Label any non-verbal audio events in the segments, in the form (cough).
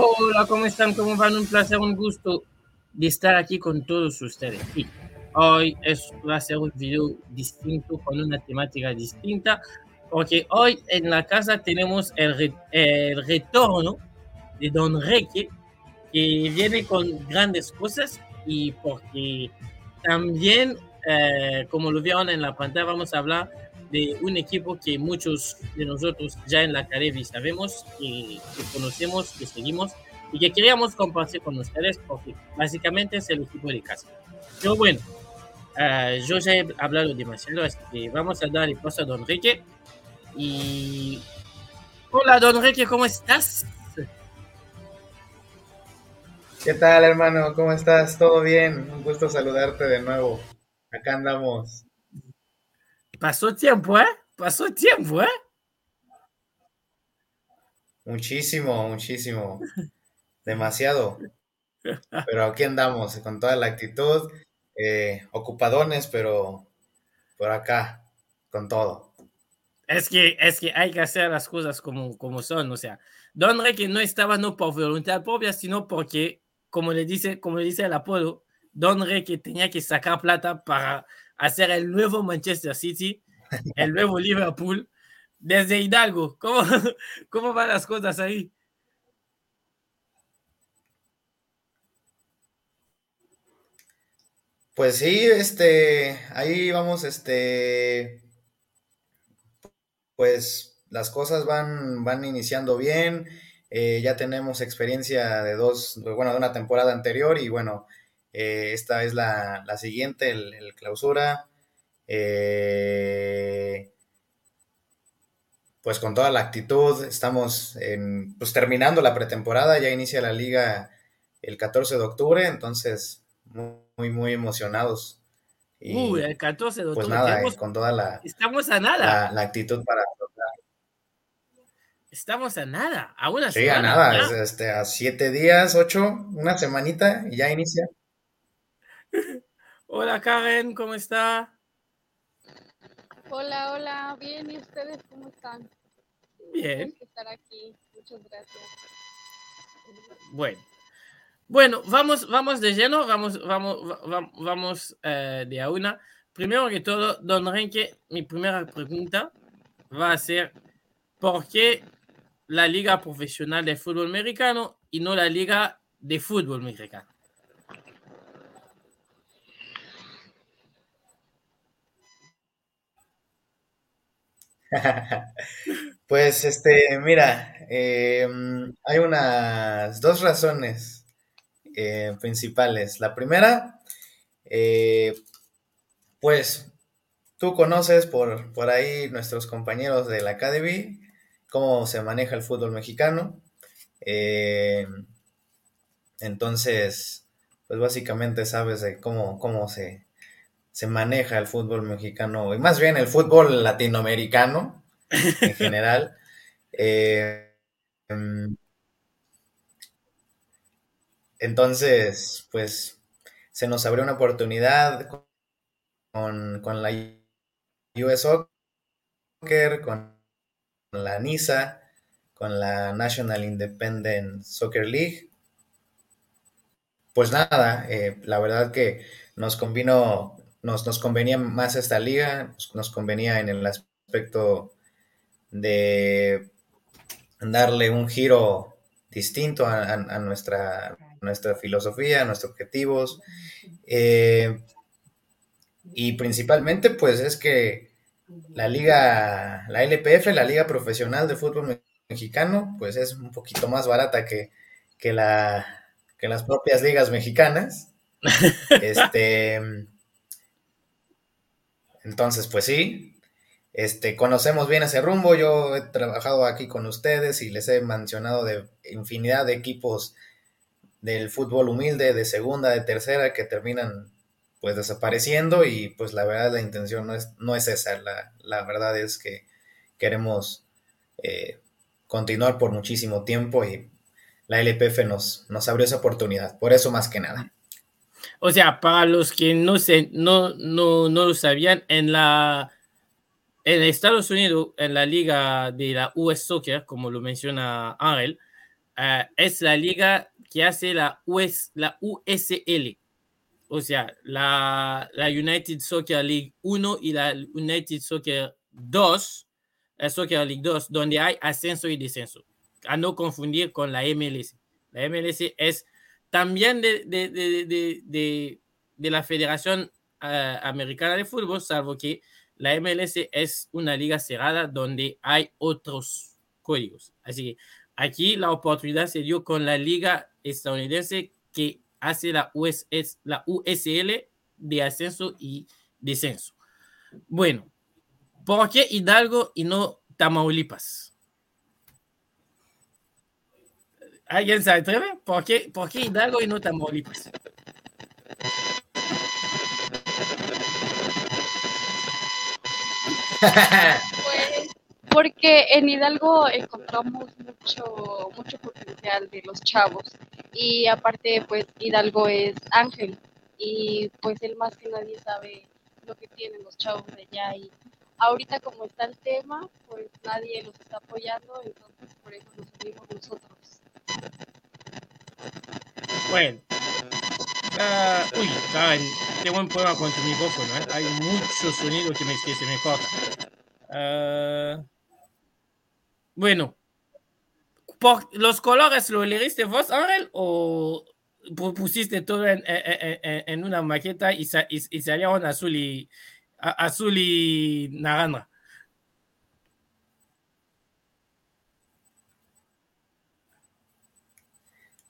Hola, ¿cómo están? ¿Cómo van? Un placer, un gusto de estar aquí con todos ustedes. Hoy es, va a ser un video distinto, con una temática distinta, porque hoy en la casa tenemos el, el retorno de Don Reque, que viene con grandes cosas y porque también, eh, como lo vieron en la pantalla, vamos a hablar de un equipo que muchos de nosotros ya en la Caribe sabemos, que, que, conocemos, que seguimos y que queríamos compartir con ustedes porque básicamente es el equipo de casa. Pero bueno, uh, yo ya he hablado demasiado, así que vamos a dar el paso a Don Enrique. Y... Hola, Don Enrique, ¿cómo estás? ¿Qué tal, hermano? ¿Cómo estás? ¿Todo bien? Un gusto saludarte de nuevo. Acá andamos. Pasó tiempo, ¿eh? Pasó tiempo, ¿eh? Muchísimo, muchísimo. Demasiado. Pero aquí andamos, con toda la actitud, eh, ocupadones, pero por acá, con todo. Es que, es que hay que hacer las cosas como, como son, o sea, Don Reque no estaba no por voluntad propia, sino porque, como le dice, como le dice el apodo, Don Reque tenía que sacar plata para hacer el nuevo Manchester City, el nuevo Liverpool, desde Hidalgo. ¿Cómo, (laughs) cómo van las cosas ahí? Pues sí, este, ahí vamos, este, pues las cosas van, van iniciando bien. Eh, ya tenemos experiencia de dos, bueno, de una temporada anterior y bueno, eh, esta es la, la siguiente, el, el clausura. Eh, pues con toda la actitud, estamos en, pues terminando la pretemporada, ya inicia la liga el 14 de octubre, entonces muy, muy emocionados. Y, Uy, el 14 de octubre. Pues nada, estamos, con toda la, estamos a nada. La, la actitud para Estamos a nada, a una sí, semana. a nada, es, este, a siete días, ocho, una semanita y ya inicia. Hola Karen, ¿cómo está? Hola, hola, bien, ¿y ustedes cómo están? Bien. Estar aquí, muchas gracias. Bueno, bueno, vamos, vamos de lleno, vamos, vamos, vamos, vamos eh, de a una. Primero que todo, don Renke, mi primera pregunta va a ser, ¿por qué la Liga Profesional de Fútbol Americano y no la Liga de Fútbol Mexicano? (laughs) pues este, mira, eh, hay unas dos razones eh, principales. La primera, eh, pues tú conoces por, por ahí nuestros compañeros de la Academy cómo se maneja el fútbol mexicano. Eh, entonces, pues básicamente sabes de cómo, cómo se, se maneja el fútbol mexicano, y más bien el fútbol latinoamericano en (laughs) general. Eh, entonces, pues se nos abrió una oportunidad con, con la US Soccer, con la NISA, con la National Independent Soccer League. Pues nada, eh, la verdad que nos convino, nos, nos, convenía más esta liga, nos, convenía en el aspecto de darle un giro distinto a, a, a nuestra, nuestra filosofía, a nuestros objetivos. Eh, y principalmente, pues es que la liga, la LPF, la Liga Profesional de Fútbol Mexicano, pues es un poquito más barata que, que, la, que las propias ligas mexicanas. (laughs) Este, entonces, pues sí, este, conocemos bien ese rumbo. Yo he trabajado aquí con ustedes y les he mencionado de infinidad de equipos del fútbol humilde, de segunda, de tercera, que terminan pues desapareciendo y pues la verdad la intención no es, no es esa, la, la verdad es que queremos eh, continuar por muchísimo tiempo y la LPF nos, nos abrió esa oportunidad, por eso más que nada. O sea, para los que no, se, no, no, no lo sabían, en la en Estados Unidos, en la liga de la US Soccer, como lo menciona Ángel, uh, es la liga que hace la, US, la USL, o sea, la, la United Soccer League 1 y la United Soccer 2, la Soccer League 2, donde hay ascenso y descenso. A no confundir con la MLS. La MLS es también de, de, de, de, la Federación uh, Americana de Fútbol, salvo que la MLS es una liga cerrada donde hay otros códigos. Así que aquí la oportunidad se dio con la liga estadounidense que hace la, la USL de ascenso y descenso. Bueno, ¿por qué Hidalgo y no Tamaulipas? ¿Alguien se atreve? ¿Por qué, ¿Por qué Hidalgo y no Tamaulipas? Pues porque en Hidalgo encontramos mucho, mucho potencial de los chavos y aparte pues Hidalgo es Ángel y pues él más que nadie sabe lo que tienen los chavos de allá y ahorita como está el tema pues nadie los está apoyando entonces por eso nos unimos nosotros. Bueno, uh, uy, saben, qué buen problema con tu micrófono, ¿eh? hay mucho sonido que, me, que se me corta. Uh, bueno, por, ¿los colores lo elegiste vos, Ángel, o pusiste todo en, una maqueta y, sa, y, y, salieron y, azul y naranja?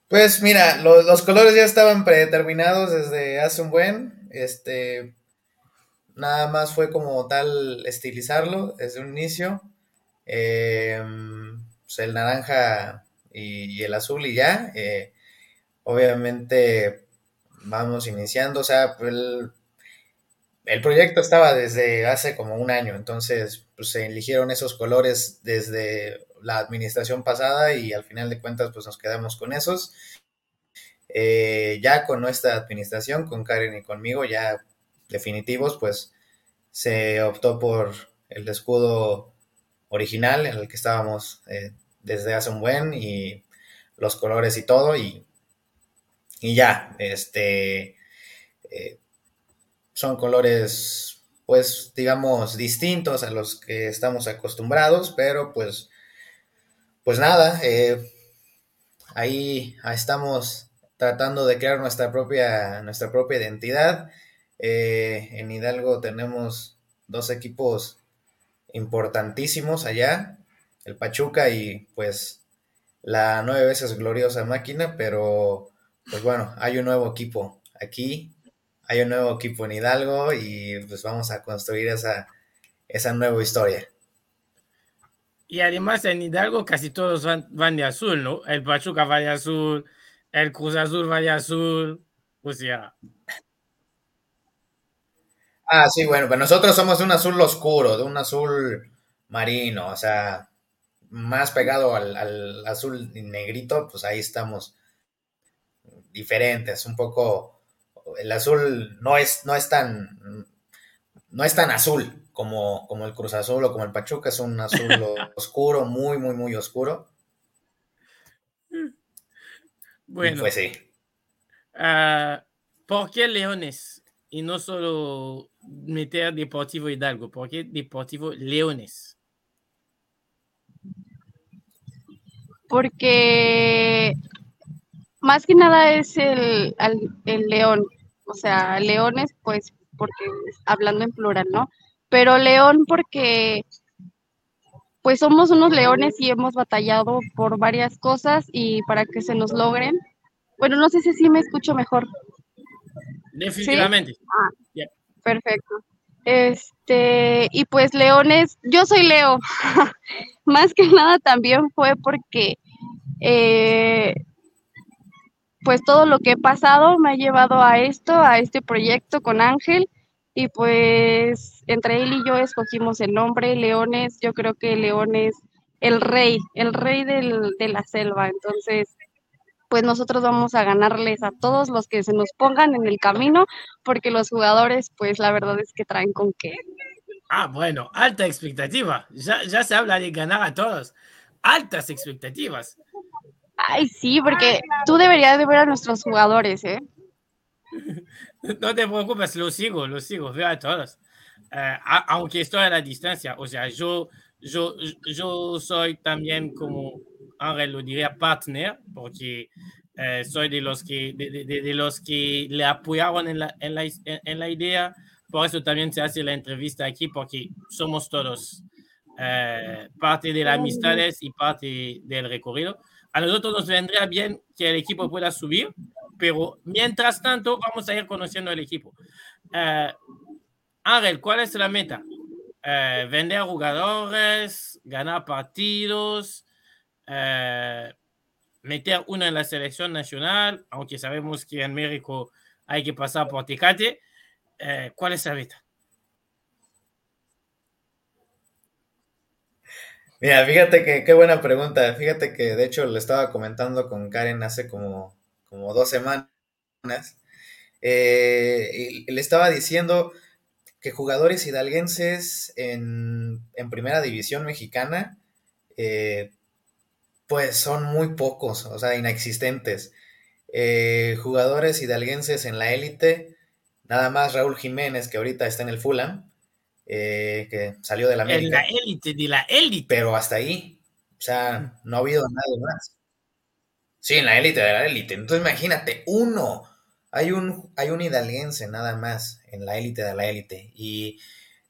Pues mira, lo, los colores ya estaban predeterminados desde hace un buen. Este, nada más fue como tal estilizarlo desde un inicio. Eh, pues el naranja y, y, el azul y ya. Eh, obviamente vamos iniciando, o sea, el, el, proyecto estaba desde hace como un año, entonces pues, se eligieron esos colores desde la administración pasada y al final de cuentas pues nos quedamos con esos. Eh, ya con nuestra administración, con Karen y conmigo, ya definitivos, pues se optó por el escudo original en el que estábamos eh, desde hace un buen y los colores y todo y, y ya, este, eh, son colores pues digamos distintos a los que estamos acostumbrados, pero pues, pues nada, eh, ahí, estamos tratando de crear nuestra propia, nuestra propia identidad. Eh, en Hidalgo tenemos dos equipos importantísimos allá, el Pachuca y pues la nueve veces gloriosa máquina, pero pues bueno, hay un nuevo equipo aquí, hay un nuevo equipo en Hidalgo y pues vamos a construir esa, esa nueva historia. Y además en Hidalgo casi todos van, van, de azul, ¿no? El Pachuca va de azul, el Cruz Azul va de azul, o sea. Ah, sí, bueno, pero nosotros somos de un azul oscuro, de un azul marino, o sea, más pegado al, al azul negrito, pues ahí estamos diferentes, un poco, el azul no es, no es tan, no es tan azul como, como el Cruz Azul o como el Pachuca, es un azul (laughs) oscuro, muy, muy, muy oscuro. Bueno, y pues sí. Uh, ¿Por qué Leones? Y no solo meter Deportivo Hidalgo, ¿por qué Deportivo Leones? Porque más que nada es el, el, el, león, o sea, leones, pues, porque hablando en plural, ¿no? Pero león porque, pues, somos unos leones y hemos batallado por varias cosas y para que se nos logren. Bueno, no sé si sí me escucho mejor. Definitivamente. ¿Sí? Ah, yeah. Perfecto. Este, y pues leones, yo soy Leo. (laughs) Más que nada también fue porque eh, pues todo lo que he pasado me ha llevado a esto, a este proyecto con Ángel. Y pues entre él y yo escogimos el nombre, Leones. Yo creo que León es el rey, el rey del, de la selva. Entonces, pues nosotros vamos a ganarles a todos los que se nos pongan en el camino, porque los jugadores, pues la verdad es que traen con qué. Ah, bueno, alta expectativa. Ya, ya se habla de ganar a todos. Altas expectativas. Ay, sí, porque tú deberías de ver a nuestros jugadores, ¿eh? (laughs) (laughs) No te preocupes, lo sigo, lo sigo, veo a todos. Eh, aunque estoy a la distancia, o sea, yo, yo, yo soy también como, Ángel lo diría, partner, porque eh, soy de los que, de, de, los que le apoyaron en la, en, la, en la idea, por eso también se hace la entrevista aquí, porque somos todos eh, parte de las amistades y parte del recorrido. A nosotros nos vendría bien que el equipo pueda subir, pero mientras tanto vamos a ir conociendo el equipo. Uh, Ángel, ¿cuál es la meta? Uh, vender jugadores, ganar partidos, uh, meter uno en la selección nacional, aunque sabemos que en México hay que pasar por Tecate. ¿Cuál es la meta? Mira, fíjate que qué buena pregunta. Fíjate que de hecho le estaba comentando con Karen hace como, como dos semanas. Eh, le estaba diciendo que jugadores hidalguenses en, primera división mexicana, eh, pues son muy pocos, o sea, inexistentes. Eh, jugadores hidalguenses en la élite, nada más Raúl Jiménez, que ahorita está en el Fulham, eh, que salió de la América. La élite, de la élite. Pero hasta ahí. O sea, no ha habido nada más. Sí, en la élite de la élite. Entonces imagínate, uno. Hay un, hay un hidalguense nada más en la élite de la élite. Y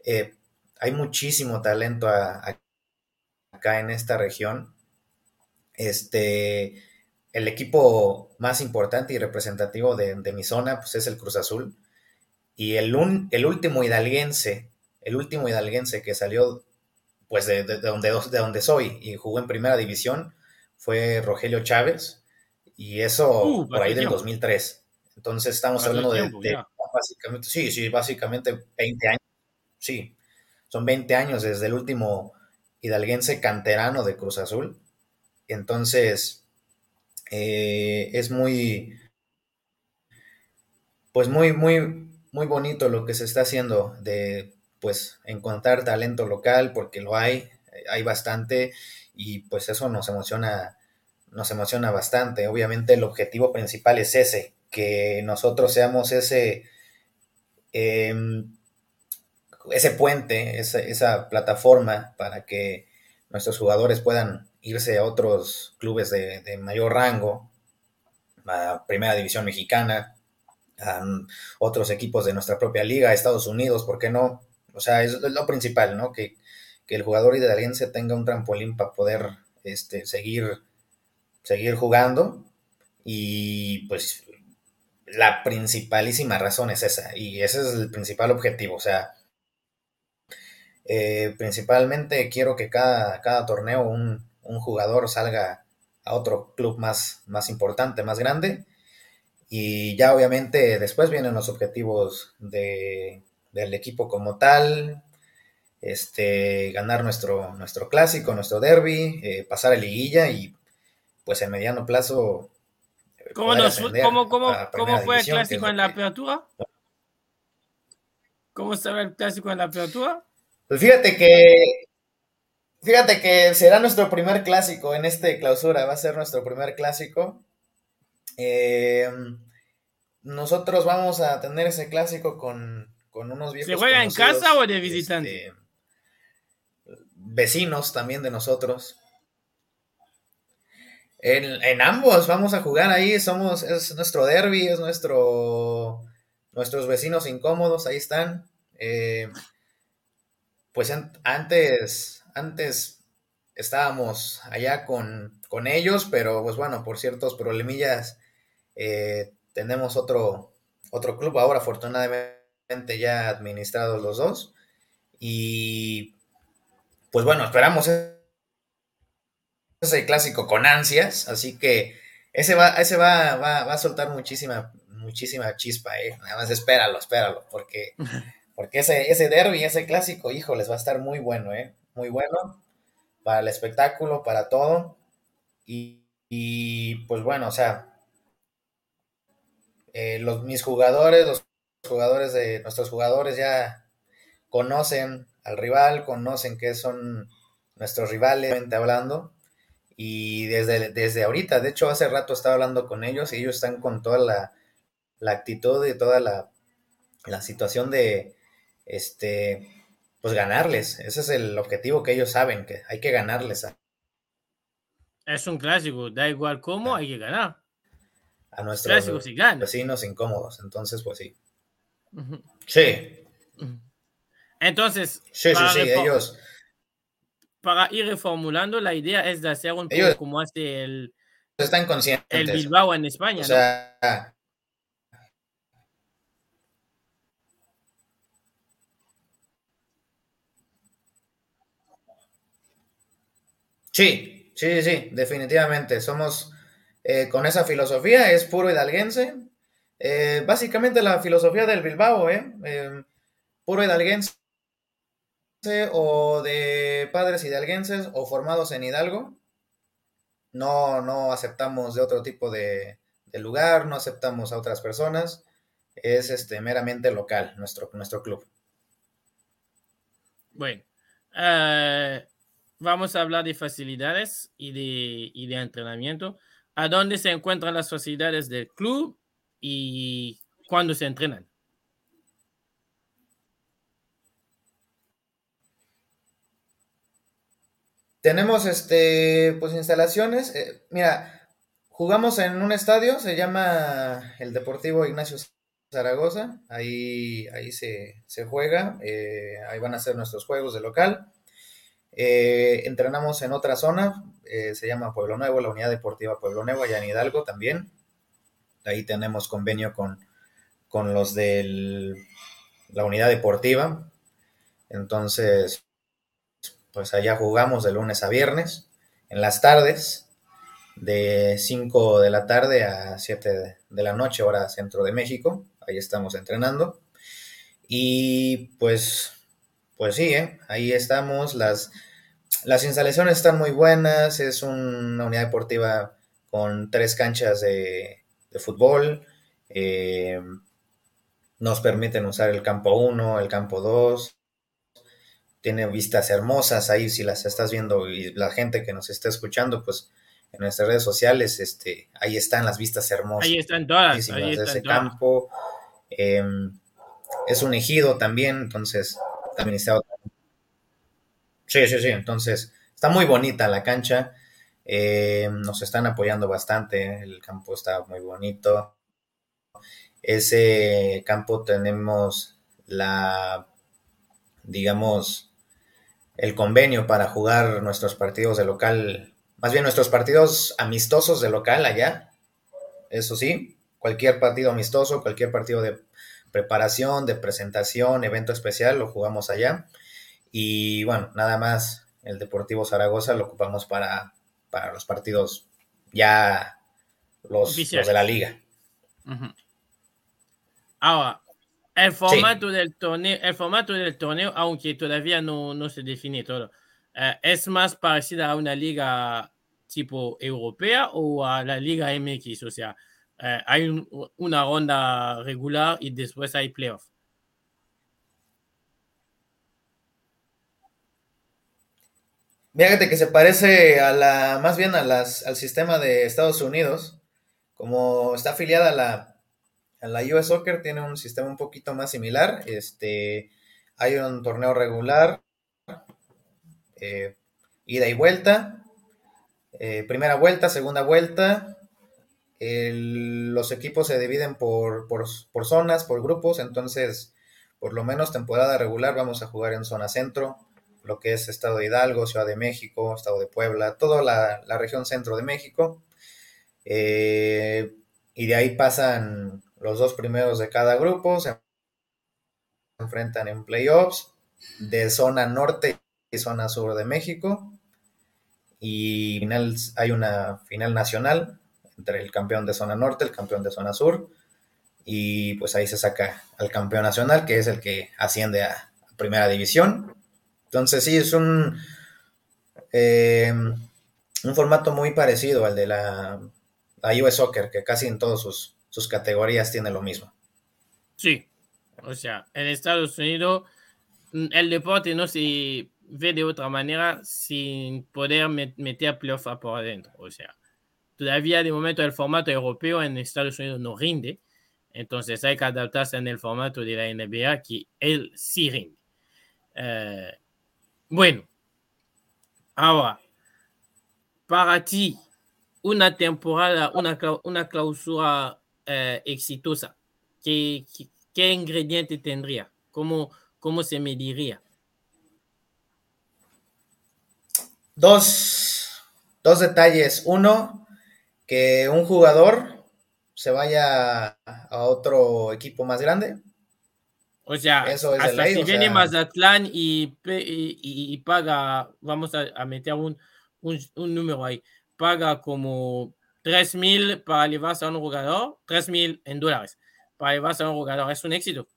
eh, hay muchísimo talento acá en esta región. Este, el equipo más importante y representativo de, mi zona pues es el Cruz Azul. Y el, el último hidalguense el último hidalguense que salió pues de, donde, de donde soy y jugó en primera división fue Rogelio Chávez y eso uh, por ahí del 2003. Entonces estamos hablando de, básicamente, sí, sí, básicamente 20 años. Sí, son 20 años desde el último hidalguense canterano de Cruz Azul. Entonces, eh, es muy, pues muy, muy, muy bonito lo que se está haciendo de pues encontrar talento local porque lo hay, eh, hay bastante y pues eso nos emociona, nos emociona bastante. Obviamente el objetivo principal es ese, que nosotros seamos ese, em, ese puente, esa, plataforma para que nuestros jugadores puedan irse a otros clubes de, de mayor rango, a Primera División Mexicana, a otros equipos de nuestra propia liga, Estados Unidos, ¿por qué no? O sea, es lo principal, ¿no? Que, el jugador hidalguense tenga un trampolín para poder este, seguir, seguir jugando. Y pues la principalísima razón es esa. Y ese es el principal objetivo. O sea, eh, principalmente quiero que cada, cada torneo un, jugador salga a otro club más, más importante, más grande. Y ya obviamente después vienen los objetivos de del equipo como tal, este, ganar nuestro, nuestro clásico, nuestro derby, eh, pasar a liguilla y pues en mediano plazo. Eh, ¿Cómo, fue el clásico en la apertura? ¿Cómo estaba el clásico en la apertura? Pues fíjate que Fíjate que será nuestro primer clásico en este clausura, va a ser nuestro primer clásico. Eh, nosotros vamos a tener ese clásico con, con unos viejos. ¿Se juega en casa o de visitante? Este, vecinos también de nosotros. En, ambos vamos a jugar ahí, somos, es nuestro derby, es nuestro, nuestros vecinos incómodos, ahí están. Eh, pues antes, antes estábamos allá con, ellos, pero pues bueno, por ciertos problemillas eh, tenemos otro, otro club ahora, afortunadamente ya administrados los dos. Y pues bueno, esperamos ese clásico con ansias, así que ese va, ese va, va, a soltar muchísima, muchísima chispa, ¿eh? Nada más espéralo, espéralo, porque, (laughs) porque ese, ese derby, ese clásico, hijo, les va a estar muy bueno, ¿eh? Muy bueno para el espectáculo, para todo. Y, y pues bueno, o sea, eh, los, mis jugadores, los jugadores de nuestros jugadores ya conocen al rival, conocen que son nuestros rivales, hablando, y desde, desde ahorita, de hecho hace rato estaba hablando con ellos y ellos están con toda la, la actitud y toda la, la situación de, este, pues ganarles. Ese es el objetivo que ellos saben, que hay que ganarles. A, es un clásico, da igual cómo, hay que ganar. A nuestros vecinos incómodos, entonces pues sí. Sí. Entonces, sí, sí, ellos... Para ir reformulando, la idea es de hacer un poco como hace el... Están conscientes. El Bilbao en España. O sea, Sí, sí, sí, definitivamente. Somos eh, con esa filosofía, es puro hidalguense. Eh, básicamente la filosofía del Bilbao, ¿eh? Em, puro hidalguense o de padres hidalguenses o formados en Hidalgo. No, no aceptamos de otro tipo de, lugar, no aceptamos a otras personas. Es este meramente local nuestro, nuestro club. Bueno, uh, vamos a hablar de facilidades y de, de entrenamiento. ¿A dónde se encuentran las facilidades del club y cuándo se entrenan? Tenemos este, pues instalaciones. Eh, mira, jugamos en un estadio, se llama el Deportivo Ignacio Zaragoza. Ahí, ahí se, juega. Eh, ahí van a ser nuestros juegos de local. Eh, entrenamos en otra zona, se llama Pueblo Nuevo, la Unidad Deportiva Pueblo Nuevo, allá en Hidalgo también. Ahí tenemos convenio con, con los de la unidad deportiva. Entonces, pues allá jugamos de lunes a viernes, en las tardes, de 5 de la tarde a 7 de la noche, hora centro de México. Ahí estamos entrenando. Y pues pues sí, ¿eh? ahí estamos. Las, las instalaciones están muy buenas. Es una unidad deportiva con tres canchas de, fútbol. Eh, nos permiten usar el campo 1, el campo 2. Tiene vistas hermosas ahí, si las estás viendo y la gente que nos está escuchando, pues en nuestras redes sociales, este, ahí están las vistas hermosas. Ahí están todas. Ahí de ese campo. Em, es un ejido también, entonces administrado. Sí, sí, sí. Entonces, está muy bonita la cancha. Eh, nos están apoyando bastante. El campo está muy bonito. Ese campo tenemos la, digamos, el convenio para jugar nuestros partidos de local, más bien nuestros partidos amistosos de local allá. Eso sí, cualquier partido amistoso, cualquier partido de preparación, de presentación, evento especial, lo jugamos allá. Y bueno, nada más el Deportivo Zaragoza lo ocupamos para, para los partidos ya los, de la liga. Ahora, el formato, del torneo, el formato del torneo, aunque todavía no, no se define todo, eh, ¿es más parecida a una liga tipo europea o a la liga MX? O sea, eh, hay una ronda regular y después hay playoff. Fíjate que se parece a la, más bien al sistema de Estados Unidos. Como está afiliada a la, a la US Soccer, tiene un sistema un poquito más similar. Este, hay un torneo regular, eh, ida y vuelta, eh, primera vuelta, segunda vuelta, los equipos se dividen por, por, zonas, por grupos, entonces por lo menos temporada regular vamos a jugar en zona centro, lo que es Estado de Hidalgo, Ciudad de México, Estado de Puebla, toda la, región centro de México. Eh, y de ahí pasan los dos primeros de cada grupo, se enfrentan en playoffs de zona norte y zona sur de México. Y final, hay una final nacional entre el campeón de zona norte, el campeón de zona sur, y pues ahí se saca al campeón nacional, que es el que asciende a, primera división. Entonces sí, es un, eh, un formato muy parecido al de la, la US Soccer, que casi en todas sus, sus categorías tiene lo mismo. Sí, o sea, en Estados Unidos mm, el deporte no se, ve de otra manera sin poder meter playoff por adentro. O sea, todavía de momento el formato europeo en Estados Unidos no rinde. Entonces hay que adaptarse en el formato de la NBA que él sí rinde. Eh, bueno, ahora, para ti, una temporada, una, una clausura eh, exitosa, ¿qué, ¿qué, ingrediente tendría? ¿Cómo, ¿Cómo se mediría? Dos, dos detalles. Uno, que un jugador se vaya a otro equipo más grande. O sea, Eso es hasta si viene Mazatlán y, y, paga, vamos a, meter un, un, un, número ahí, paga como 3 mil para llevarse a un jugador, 3 mil en dólares para llevarse a un jugador, es un éxito.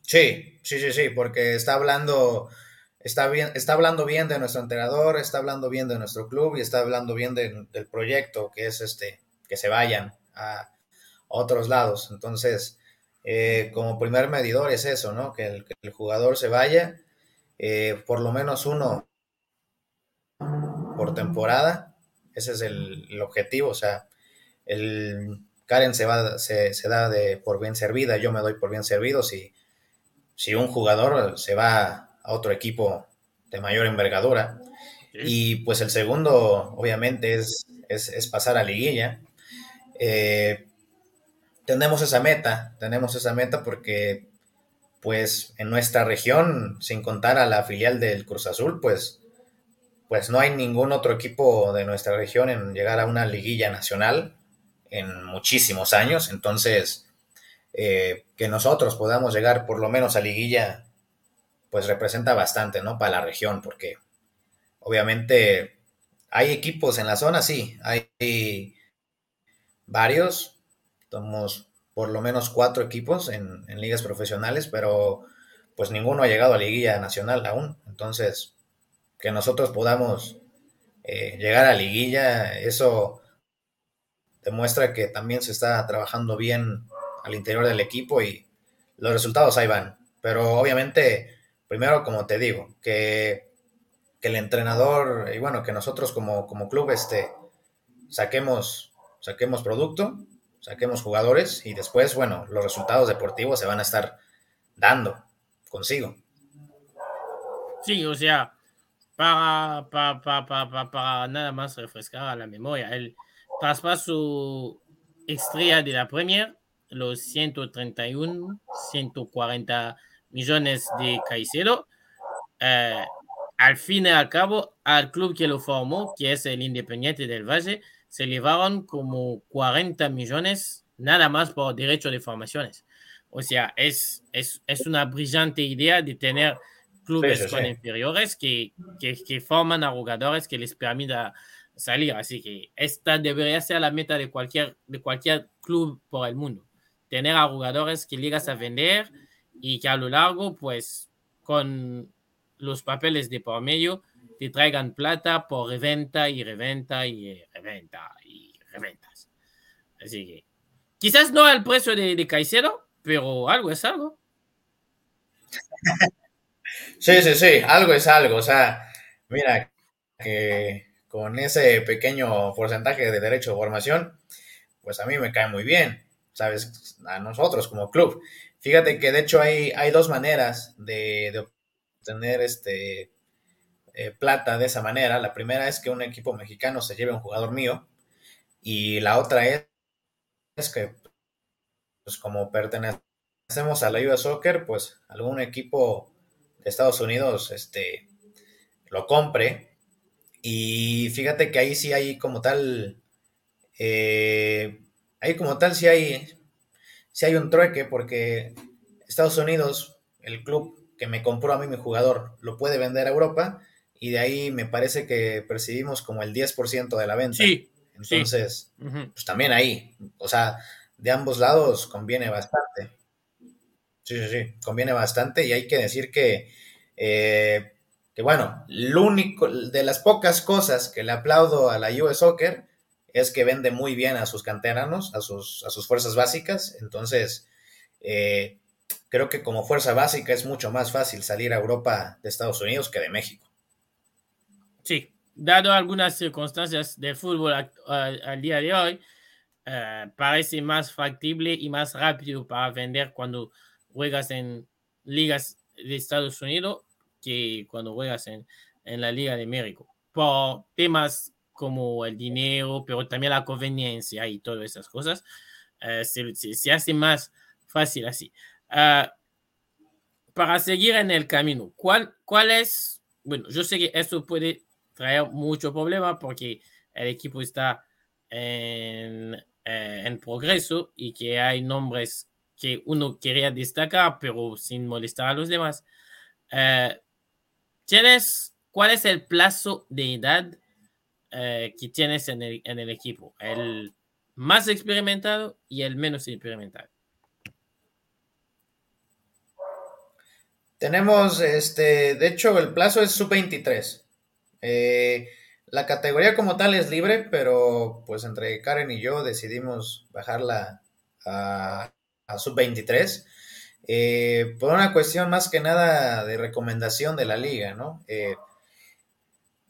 Sí, sí, sí, sí, porque está hablando está, bien, está hablando bien de nuestro entrenador, está hablando bien de nuestro club y está hablando bien del proyecto que es este, que se vayan a otros lados. Entonces, eh, como primer medidor es eso, ¿no? Que el, jugador se vaya, eh, por lo menos uno por temporada, ese es el, objetivo, o sea, el Karen se va, se, se, da de por bien servida, yo me doy por bien servido si, si un jugador se va a otro equipo de mayor envergadura. Y pues el segundo, obviamente, es, es, pasar a liguilla. Eh, tenemos esa meta, tenemos esa meta porque pues en nuestra región, sin contar a la filial del Cruz Azul, pues, pues no hay ningún otro equipo de nuestra región en llegar a una liguilla nacional en muchísimos años. Entonces, eh, que nosotros podamos llegar por lo menos a liguilla pues representa bastante, ¿no? Para la región, porque obviamente hay equipos en la zona, sí, hay varios, somos por lo menos cuatro equipos en, ligas profesionales, pero pues ninguno ha llegado a liguilla nacional aún, entonces que nosotros podamos eh, llegar a liguilla, eso demuestra que también se está trabajando bien al interior del equipo y los resultados ahí van, pero obviamente primero, como te digo, que, el entrenador y bueno, que nosotros como, como club este, saquemos, saquemos producto, saquemos jugadores y después, bueno, los resultados deportivos se van a estar dando consigo. Sí, o sea, para, para, para, para, nada más refrescar a la memoria, el traspaso estrella de la Premier, los 131, 140 millones de Caicedo, eh, al fin y al cabo, al club que lo formó, que es el Independiente del Valle, se llevaron como 40 millones nada más por derecho de formaciones. O sea, es, es, es una brillante idea de tener clubes con inferiores que, que, que, forman a jugadores que les permita salir. Así que esta debería ser la meta de cualquier, de cualquier club por el mundo. Tener a jugadores que llegas a vender y que a lo largo, pues, con los papeles de por medio, te traigan plata por reventa y reventa y reventa y reventas. Así que, quizás no al precio de, de Caicedo, pero algo es algo. (laughs) Sí, sí, sí, algo es algo. O sea, mira, que con ese pequeño porcentaje de derecho de formación, pues a mí me cae muy bien, ¿sabes? A nosotros como club. Fíjate que de hecho hay, hay dos maneras de, obtener este, eh, plata de esa manera. La primera es que un equipo mexicano se lleve a un jugador mío y la otra es, que, pues como pertenecemos a la US Soccer, pues algún equipo de Estados Unidos este, lo compre. Y fíjate que ahí sí hay como tal, eh, ahí como tal sí hay si hay un trueque porque Estados Unidos, el club que me compró a mí mi jugador, lo puede vender a Europa y de ahí me parece que percibimos como el 10% de la venta. Sí. Entonces, pues también ahí, o sea, de ambos lados conviene bastante. Sí, sí, sí, conviene bastante y hay que decir que, eh, que bueno, lo único, de las pocas cosas que le aplaudo a la US Soccer es que vende muy bien a sus canteranos, a sus, a sus fuerzas básicas. Entonces, eh, creo que como fuerza básica es mucho más fácil salir a Europa de Estados Unidos que de México. Sí, dado algunas circunstancias del fútbol al día de hoy, eh, parece más factible y más rápido para vender cuando juegas en ligas de Estados Unidos que cuando juegas en, en la Liga de México. Por temas como el dinero, pero también la conveniencia y todas esas cosas, eh, se, se, hace más fácil así. Uh, para seguir en el camino, ¿cuál, ¿cuál es? Bueno, yo sé que esto puede traer mucho problema porque el equipo está en, eh, progreso y que hay nombres que uno quería destacar, pero sin molestar a los demás. Uh, ¿Tienes cuál es el plazo de edad uh, que tienes en el, en el equipo? ¿El más experimentado y el menos experimentado? Tenemos, este, de hecho, el plazo es sub-23. Eh, la categoría como tal es libre, pero pues entre Karen y yo decidimos bajarla a, a sub-23. Eh, por una cuestión más que nada de recomendación de la liga, ¿no? Eh,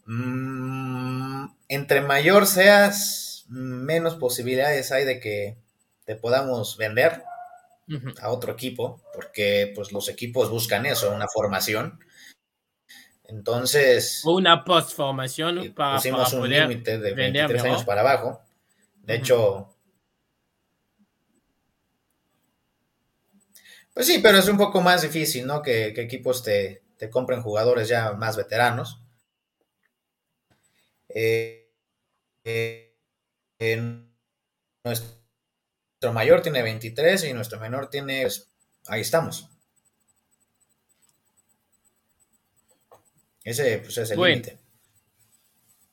mmm, entre mayor seas, menos posibilidades hay de que te podamos vender a otro equipo, porque pues los equipos buscan eso, una formación. Entonces... Una post-formación para, pusimos para un límite de 23 años para abajo. De uh -huh. hecho... Pues sí, pero es un poco más difícil, ¿no? Que, que equipos te, te, compren jugadores ya más veteranos. Eh, eh, eh, nuestro nuestro mayor tiene 23 y nuestro menor tiene, pues, ahí estamos. Ese pues, es el límite.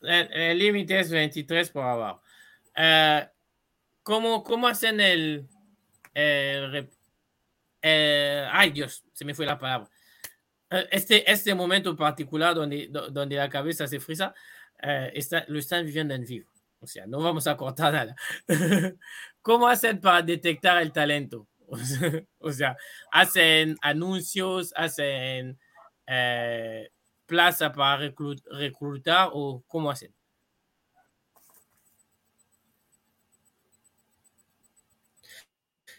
El límite es 23 por abajo. Uh, ¿cómo, ¿Cómo hacen el, el, el, Ay, Dios, se me fue la palabra. Este, este momento particular donde, donde la cabeza se frisa, uh, está, lo están viviendo en vivo. O sea, no vamos a cortar nada. (laughs) ¿Cómo hacen para detectar el talento? (laughs) o sea, hacen anuncios, hacen eh, plaza para reclut reclutar o cómo hacen?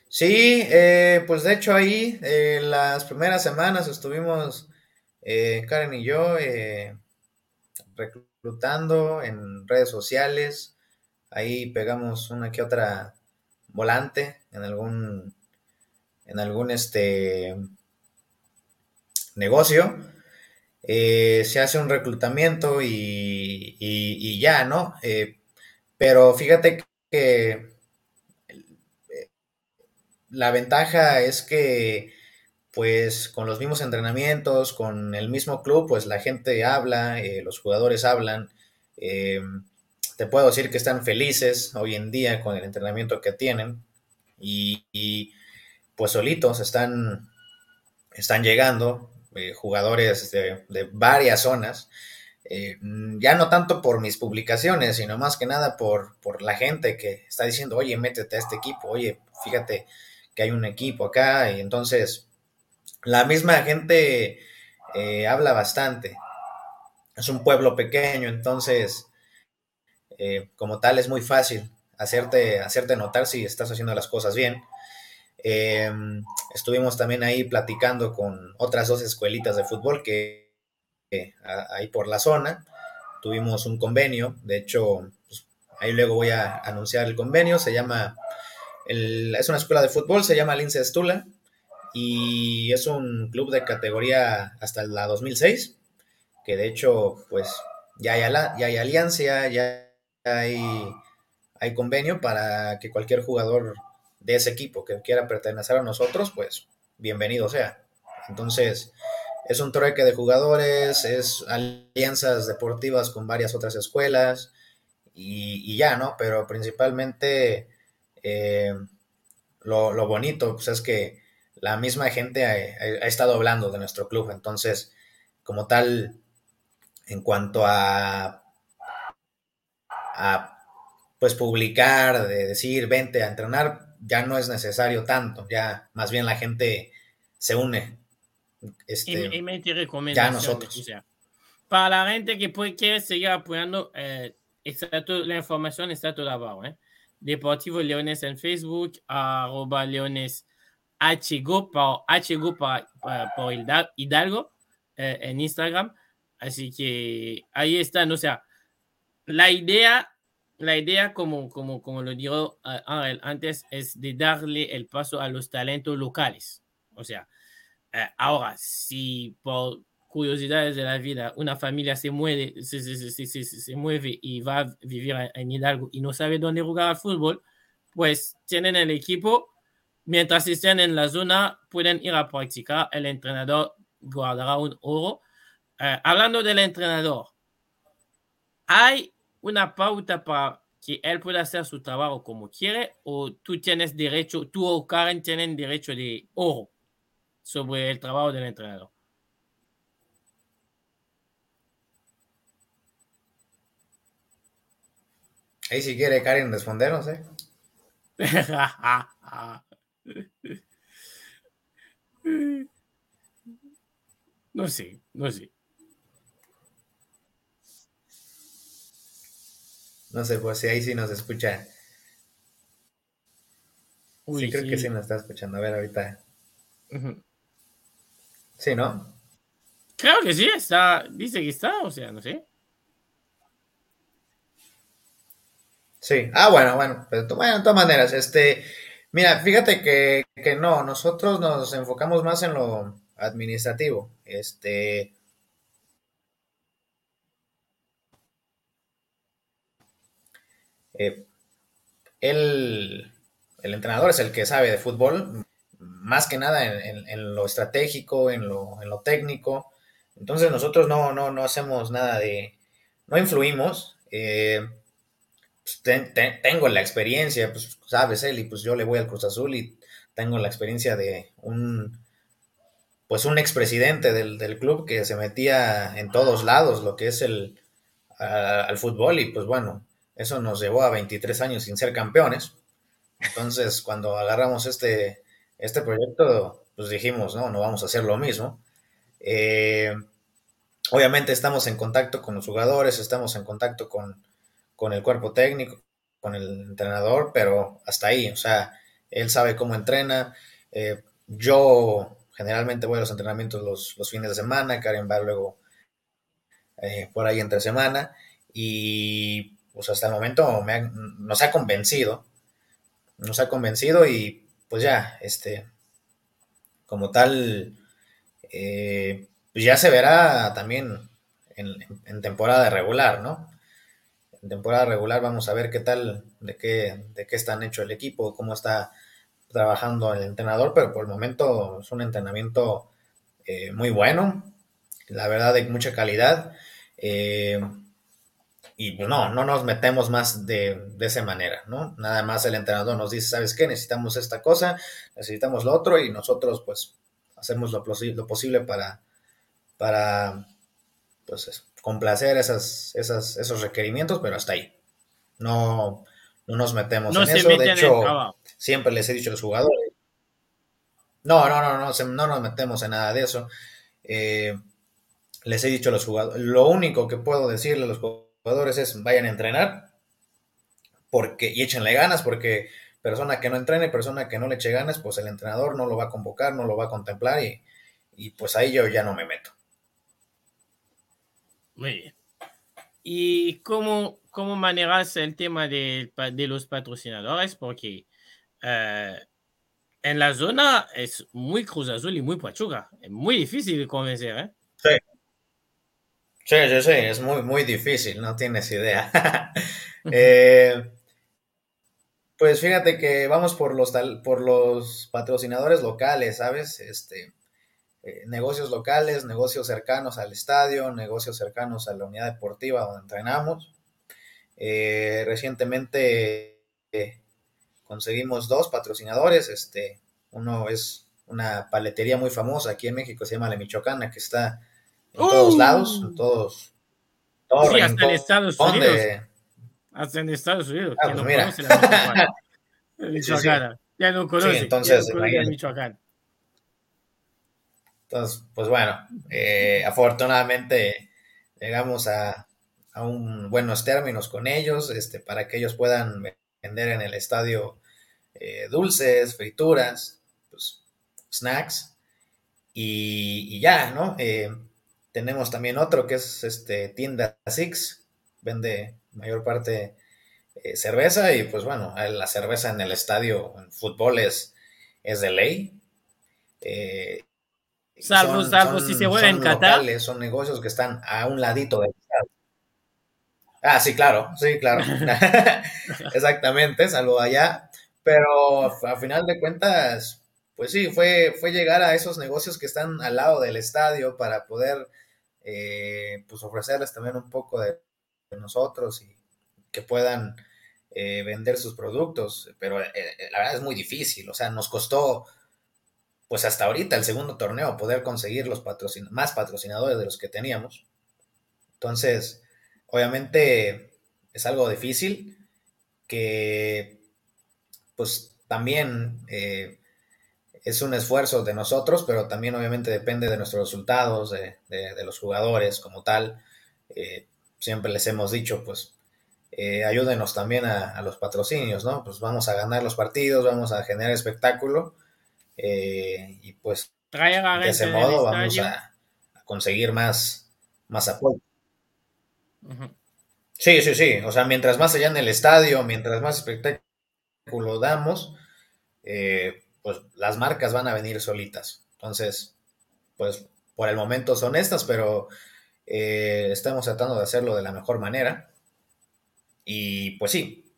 Sí, eh, pues de hecho ahí eh, las primeras semanas estuvimos eh, Karen y yo reclutando en redes sociales. Ahí pegamos una que otra volante en algún en algún este negocio eh, se hace un reclutamiento y, y, ya no eh, pero fíjate que la ventaja es que pues con los mismos entrenamientos con el mismo club pues la gente habla eh, los jugadores hablan eh, te puedo decir que están felices hoy en día con el entrenamiento que tienen y, y pues solitos están, están llegando eh, jugadores de, varias zonas, eh, ya no tanto por mis publicaciones, sino más que nada por, por la gente que está diciendo, oye, métete a este equipo, oye, fíjate que hay un equipo acá, y entonces la misma gente eh, habla bastante. Es un pueblo pequeño, entonces como tal es muy fácil hacerte, hacerte notar si estás haciendo las cosas bien. Eh, estuvimos también ahí platicando con otras dos escuelitas de fútbol que eh, ahí por la zona. Tuvimos un convenio, de hecho, pues, ahí luego voy a anunciar el convenio, se llama, es una escuela de fútbol, se llama Lince Estula y es un club de categoría hasta la 2006, que de hecho, pues ya hay, ya hay alianza, ya hay, hay convenio para que cualquier jugador de ese equipo que quiera pertenecer a nosotros, pues bienvenido sea. Entonces, es un trueque de jugadores, es alianzas deportivas con varias otras escuelas y, y ya, ¿no? Pero principalmente eh, lo, lo, bonito pues, es que la misma gente ha, ha, estado hablando de nuestro club. Entonces, como tal, en cuanto a a pues publicar, de decir, vente a entrenar, ya no es necesario tanto, ya más bien la gente se une. Este, y, me ya nosotros. para la gente que puede, quiere seguir apoyando, eh, la información está toda abajo. ¿eh? Deportivo Leones en Facebook, arroba Leones HGO, por, HGO por, Hidalgo eh, en Instagram. Así que ahí están. O sea, la idea, la idea como, como, como lo dijo uh, antes, es de darle el paso a los talentos locales. O sea, uh, ahora, si por curiosidades de la vida una familia se mueve, se, se, se, se mueve y va a vivir en Hidalgo y no sabe dónde jugar al fútbol, pues tienen el equipo. Mientras estén en la zona, pueden ir a practicar. El entrenador guardará un oro. Uh, hablando del entrenador, hay una pauta para que él pueda hacer su trabajo como quiere o tú tienes derecho, tú o Karen tienen derecho de oro sobre el trabajo del entrenador. Ahí si quiere Karen responder, (laughs) no sé. no sé, no sé. No sé, pues si ahí sí nos escucha. sí, creo que sí nos está escuchando. A ver, ahorita. Sí, ¿no? Creo que sí, está. Dice que está, o sea, no sé. Sí, ah, bueno, bueno, pero bueno, de todas maneras, este, mira, fíjate que, que no, nosotros nos enfocamos más en lo administrativo, este, Eh, el entrenador es el que sabe de fútbol, más que nada en, lo estratégico, en lo, técnico. Entonces nosotros no, no, no hacemos nada de, no influimos. Eh, pues, tengo la experiencia, pues sabes, Eli, pues yo le voy al Cruz Azul y tengo la experiencia de un, pues un expresidente del, del club que se metía en todos lados lo que es el, al fútbol y pues bueno, eso nos llevó a 23 años sin ser campeones. Entonces, (laughs) cuando agarramos este, este proyecto, pues dijimos, no, no vamos a hacer lo mismo. Eh, obviamente estamos en contacto con los jugadores, estamos en contacto con, el cuerpo técnico, con el entrenador, pero hasta ahí, o sea, él sabe cómo entrena. Eh, yo generalmente voy a los entrenamientos los, fines de semana, Karen va luego eh, por ahí entre semana y pues hasta el momento nos ha convencido, nos ha convencido y pues ya, este, como tal, eh, pues ya se verá también en, temporada regular, ¿no? En temporada regular vamos a ver qué tal, de qué, de qué están hecho el equipo, cómo está trabajando el entrenador, pero por el momento es un entrenamiento eh, muy bueno, la verdad de mucha calidad. Eh, y no, no nos metemos más de, de, esa manera, ¿no? Nada más el entrenador nos dice, ¿sabes qué? Necesitamos esta cosa, necesitamos lo otro y nosotros pues hacemos lo, lo posible para, para pues, complacer esas, esas, esos requerimientos, pero hasta ahí. No, no nos metemos en eso. De hecho, siempre les he dicho a los jugadores. No, no, no, no, no nos metemos en nada de eso. Eh, les he dicho a los jugadores, lo único que puedo decirle a los jugadores jugadores es vayan a entrenar porque, y échenle ganas, porque persona que no entrene, persona que no le eche ganas, pues el entrenador no lo va a convocar, no lo va a contemplar y, y pues ahí yo ya no me meto. Muy bien. ¿Y cómo, cómo manejas el tema de, de los patrocinadores? Porque eh, en la zona es muy Cruz Azul y muy Pachuca. Es muy difícil de convencer, ¿eh? Sí. Sí, sí, sí, es muy, muy difícil, no tienes idea. (laughs) Eh, pues fíjate que vamos por los, por los patrocinadores locales, ¿sabes? Este, eh, negocios locales, negocios cercanos al estadio, negocios cercanos a la unidad deportiva donde entrenamos. Eh, recientemente conseguimos dos patrocinadores, este, uno es una paletería muy famosa aquí en México, se llama La Michoacana, que está en todos lados, en todos. todos sí, hasta en Estados Unidos. Hasta en Estados Unidos. Ah, pues mira. Michoacán. (laughs) Ya no conoce. Sí, entonces, ya no Michoacán. Entonces, pues bueno, eh, afortunadamente llegamos a, a un, buenos términos con ellos, este, para que ellos puedan vender en el estadio eh, dulces, frituras, pues, snacks y, ya, ¿no? Eh, tenemos también otro que es este tienda Six, vende mayor parte eh, cerveza y pues bueno, la cerveza en el estadio en fútbol es, es de ley. salvo, salvo si se vuelve en Qatar. Son negocios que están a un ladito del estadio. Ah, sí, claro, sí, claro. (laughs) (laughs) Exactamente, salvo allá. Pero a final de cuentas, pues sí, fue, fue llegar a esos negocios que están al lado del estadio para poder eh, pues ofrecerles también un poco de, nosotros y que puedan eh, vender sus productos. Pero eh, la verdad es muy difícil, o sea, nos costó pues hasta ahorita el segundo torneo poder conseguir los patrocin más patrocinadores de los que teníamos. Entonces, Obviamente es algo difícil que pues también es un esfuerzo de nosotros, pero también obviamente depende de nuestros resultados, de, los jugadores como tal. Eh, siempre les hemos dicho, pues, eh, ayúdenos también a, los patrocinios, ¿no? Pues vamos a ganar los partidos, vamos a generar espectáculo y pues de ese modo vamos a, a, conseguir más, más apoyo. Sí, sí, sí. O sea, mientras más allá en el estadio, mientras más espectáculo damos, eh, pues las marcas van a venir solitas. Entonces, pues por el momento son estas, pero eh, estamos tratando de hacerlo de la mejor manera. Y pues sí,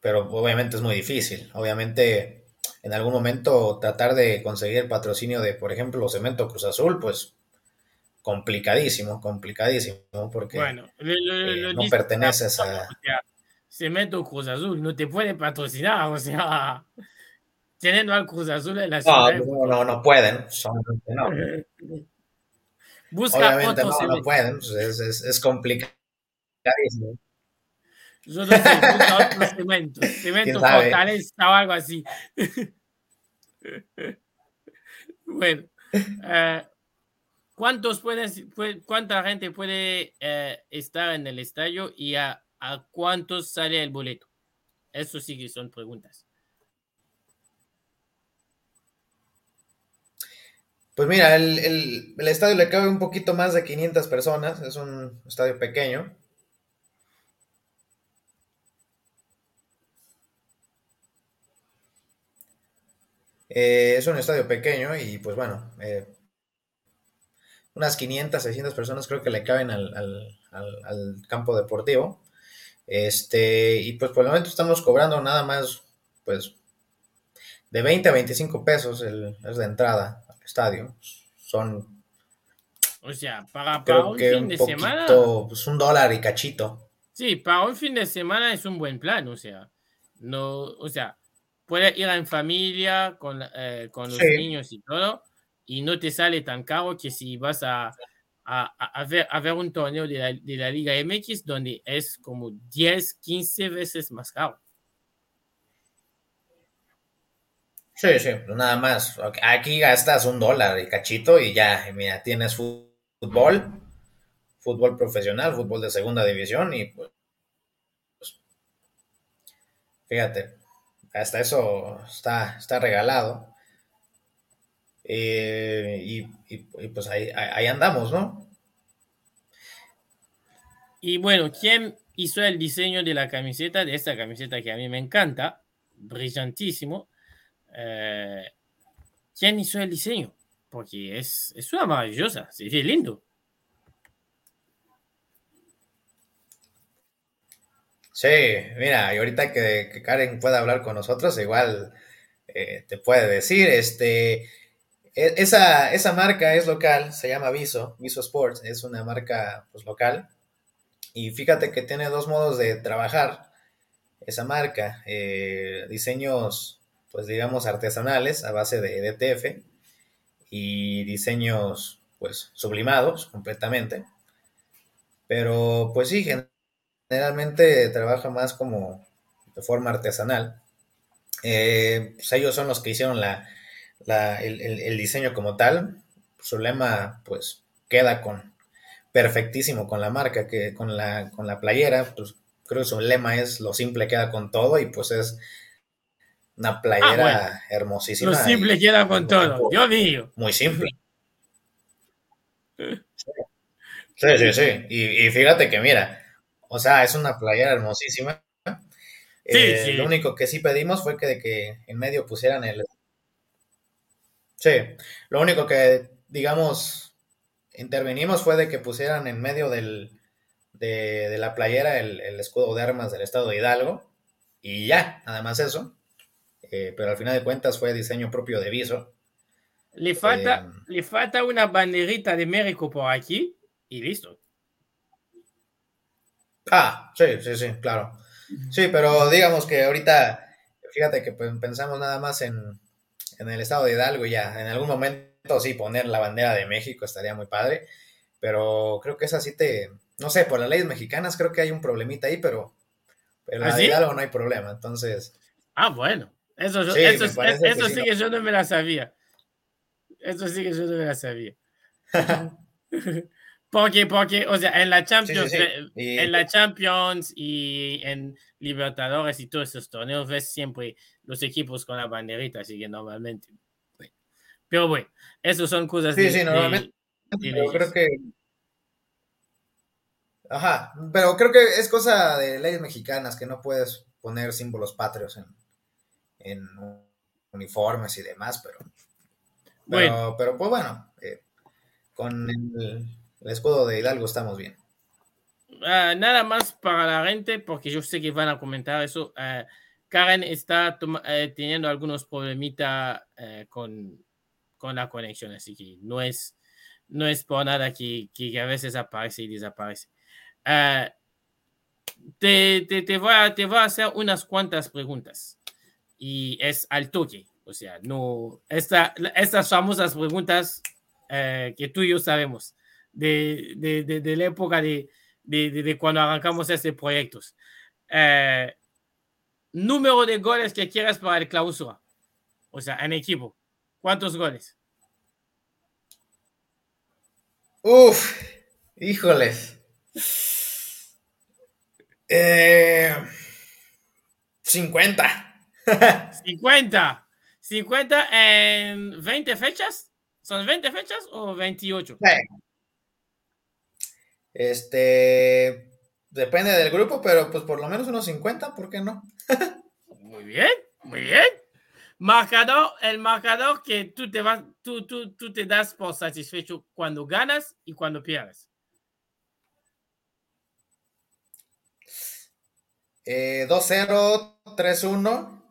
pero obviamente es muy difícil. Obviamente, en algún momento tratar de conseguir patrocinio de, por ejemplo, Cemento Cruz Azul, pues complicadísimo, complicadísimo, porque bueno, eh, no perteneces a... Cemento Cruz Azul no te puede patrocinar, o sea, teniendo al Cruz Azul en la ciudad. No, no, no pueden, son, no. (laughs) Busca Obviamente no, no pueden, pues es, es, es complicadísimo. Yo no sé, busca otro (laughs) cemento, cemento fortaleza o algo así. (laughs) bueno, uh, ¿Cuántos pueden, ¿Cuánta gente puede eh, estar en el estadio y a, a, cuántos sale el boleto? Eso sí que son preguntas. Pues mira, el, el, el, estadio le cabe un poquito más de 500 personas, es un estadio pequeño. Eh, es un estadio pequeño y pues bueno, eh, unas 500, 600 personas creo que le caben al, campo deportivo. Este, y pues por el momento estamos cobrando nada más, pues, de 20 a 25 pesos el, es de entrada al estadio. Son. O sea, para, un fin de semana. Pues un dólar y cachito. Sí, para un fin de semana es un buen plan, o sea. No, o sea, puede ir en familia con, eh, con los niños y todo y no te sale tan caro que si vas a, a, ver, a ver, un torneo de la, de la, Liga MX donde es como 10, 15 veces más caro. Sí, sí, pues nada más. Aquí gastas un dólar y cachito y ya, mira, tienes fútbol, fútbol profesional, fútbol de segunda división y pues, pues fíjate, hasta eso está, está regalado. Eh, y, pues ahí, ahí, andamos, ¿no? Y bueno, ¿quién hizo el diseño de la camiseta? De esta camiseta que a mí me encanta, brillantísimo. Eh, ¿Quién hizo el diseño? Porque es, es una maravillosa, se ve lindo. Sí, mira, y ahorita que, Karen pueda hablar con nosotros, igual eh, te puede decir, este, e, esa, esa marca es local, se llama Viso, Viso Sports, es una marca pues, local. Y fíjate que tiene dos modos de trabajar esa marca. Eh, diseños, pues digamos, artesanales a base de DTF y diseños, pues, sublimados completamente. Pero, pues sí, generalmente trabaja más como de forma artesanal. Eh, pues ellos son los que hicieron la, el, diseño como tal, su lema pues queda con perfectísimo con la marca, que con la, con la playera, pues creo que su lema es lo simple queda con todo y pues es una playera Ah, hermosísima. Lo simple queda con muy- todo. Dios mío. Muy simple. (laughs) Sí, sí, sí. Y, y fíjate que mira, o sea, es una playera hermosísima. Eh, sí. Lo único que sí pedimos fue que, que en medio pusieran el... Sí, lo único que, digamos, intervenimos fue de que pusieran en medio del, de, de la playera el, el escudo de armas del estado de Hidalgo. Y ya, nada más eso. Eh, pero al final de cuentas fue diseño propio de Viso. Le falta, Eh, le falta una banderita de México por aquí y listo. Ah, sí, sí, sí, claro. Sí, pero digamos que ahorita, fíjate que pues, pensamos nada más en, en el estado de Hidalgo y ya. En algún momento sí poner la bandera de México estaría muy padre, pero creo que esa sí te, no sé, por las leyes mexicanas creo que hay un problemita ahí, pero, pero la ¿Ah, de sí? Hidalgo no hay problema. Entonces, Ah, bueno. Eso, yo- Sí, eso, eso que sí que yo no me la sabía. Eso sí que yo no me la sabía. (laughs) porque, porque, o sea, en la Champions, sí, sí. eh, Y- en la Champions y en Libertadores y todos esos torneos ves siempre los equipos con la banderita, así que normalmente. bueno. Pero bueno, eso son cosas Sí, de- sí, normalmente, de leyes. creo que... Ajá, pero creo que es cosa de leyes mexicanas que no puedes poner símbolos patrios en, en uniformes y demás, pero... Pero, Bueno. pero pues bueno, eh, con el, el escudo de Hidalgo estamos bien. Ah, nada más para la gente, porque yo sé que van a comentar eso. ah, Karen está eh, teniendo algunos problemitas eh, con, con la conexión, así que no es, no es por nada que, que a veces aparece y desaparece. Ah, te, te, te, voy a, te voy a hacer unas cuantas preguntas y es al toque. O sea, no, esta, estas famosas preguntas eh, que tú y yo sabemos de, de, de, la época de cuando arrancamos este proyecto. Eh, número de goles que quieras para el clausura. O sea, en equipo. ¿Cuántos goles? Uf, híjoles. Eh, 50. 50. 50 en 20 fechas. ¿Son 20 fechas o 28? Este, depende del grupo, pero pues por lo menos unos 50, ¿por qué no? (laughs) Muy bien, muy bien. Marcador, el marcador que tú te vas, tú, tú, tú te das por satisfecho cuando ganas y cuando pierdes. Eh, 2-0, 3-1.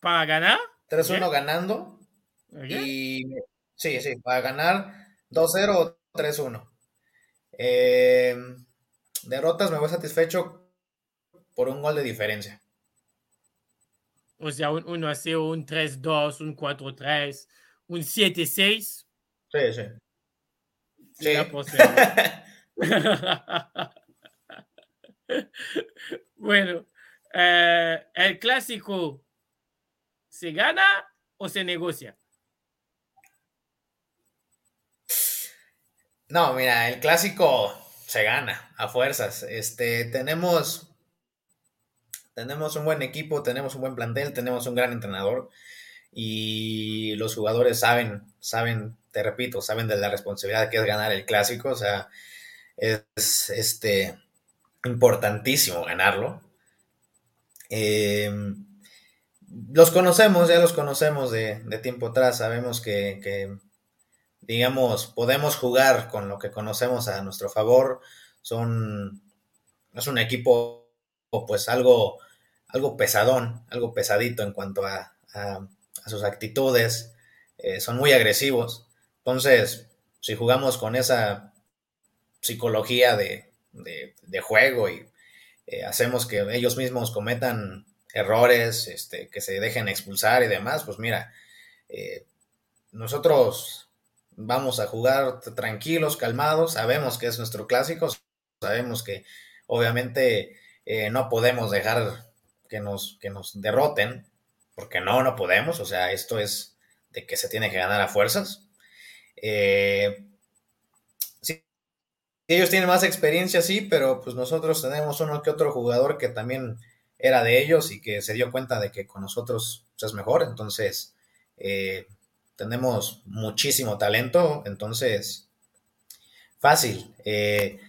Para ganar. 3-1 Bien. ganando. ¿ok? Y sí, sí, para ganar 2-0 o 3-1. Eh, derrotas me voy satisfecho por un gol de diferencia. O sea, un 1 a 0, un 3-2, un 4-3, un 7-6. Sí, sí. Sí. (laughs) (laughs) bueno, eh, el clásico, ¿se gana o se negocia? No, mira, el clásico se gana a fuerzas. Este, tenemos, tenemos un buen equipo, tenemos un buen plantel, tenemos un gran entrenador y los jugadores saben, saben, te repito, saben de la responsabilidad que es ganar el clásico. O sea, es este importantísimo ganarlo. Eh, los conocemos, ya los conocemos de, de tiempo atrás, sabemos que, que digamos, podemos jugar con lo que conocemos a nuestro favor. Son, es un equipo, pues algo, algo pesadón, algo pesadito en cuanto a, a, sus actitudes. Eh, son muy agresivos. Entonces, si jugamos con esa psicología de, de, de juego y eh, hacemos que ellos mismos cometan errores, este, que se dejen expulsar y demás, pues mira, eh, nosotros vamos a jugar tranquilos, calmados, sabemos que es nuestro clásico, sabemos que obviamente eh, no podemos dejar que nos, que nos derroten, porque no, no podemos, o sea, esto es de que se tiene que ganar a fuerzas. Eh, sí, ellos tienen más experiencia, sí, pero pues nosotros tenemos uno que otro jugador que también era de ellos y que se dio cuenta de que con nosotros pues, es mejor. Entonces, eh, tenemos muchísimo talento. Entonces, fácil. Eh,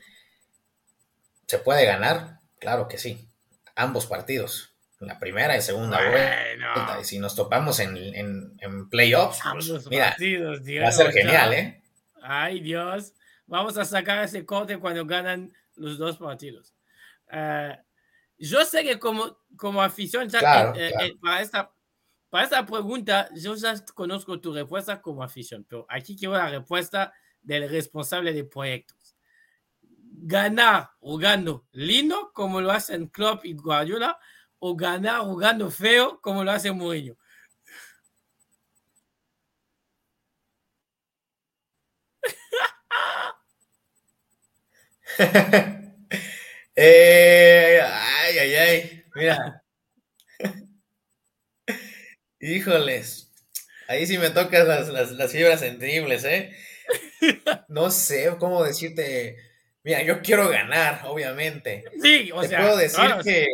¿Se puede ganar? Claro que sí. Ambos partidos. La primera y segunda vuelta. Y si nos topamos en, en, playoffs, pues, mira, va a ser genial, ¿eh? Ay, Dios. Vamos a sacar ese corte cuando ganan los dos partidos. Uh, yo sé que como, como afición, ya, eh, eh, para, esta, para esta pregunta, yo ya conozco tu respuesta como afición, pero aquí quiero la respuesta del responsable de proyectos. Ganar jugando lindo, como lo hacen Klopp y Guardiola, o ganar jugando feo, como lo hace Mourinho. (laughs) eh, ay, ay, ay. Mira. Híjoles. Ahí sí me tocas las, las, fibras sensibles, ¿eh? No sé cómo decirte. Mira, yo quiero ganar, obviamente. Sí, o Te sea. puedo decir que.